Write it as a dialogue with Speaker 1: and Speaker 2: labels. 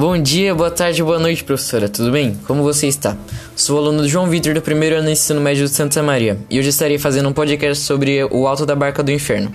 Speaker 1: Bom dia, boa tarde, boa noite, professora. Tudo bem? Como você está? Sou aluno João Vitor do primeiro ano do ensino médio de Santa Maria e hoje estarei fazendo um podcast sobre o Alto da Barca do Inferno.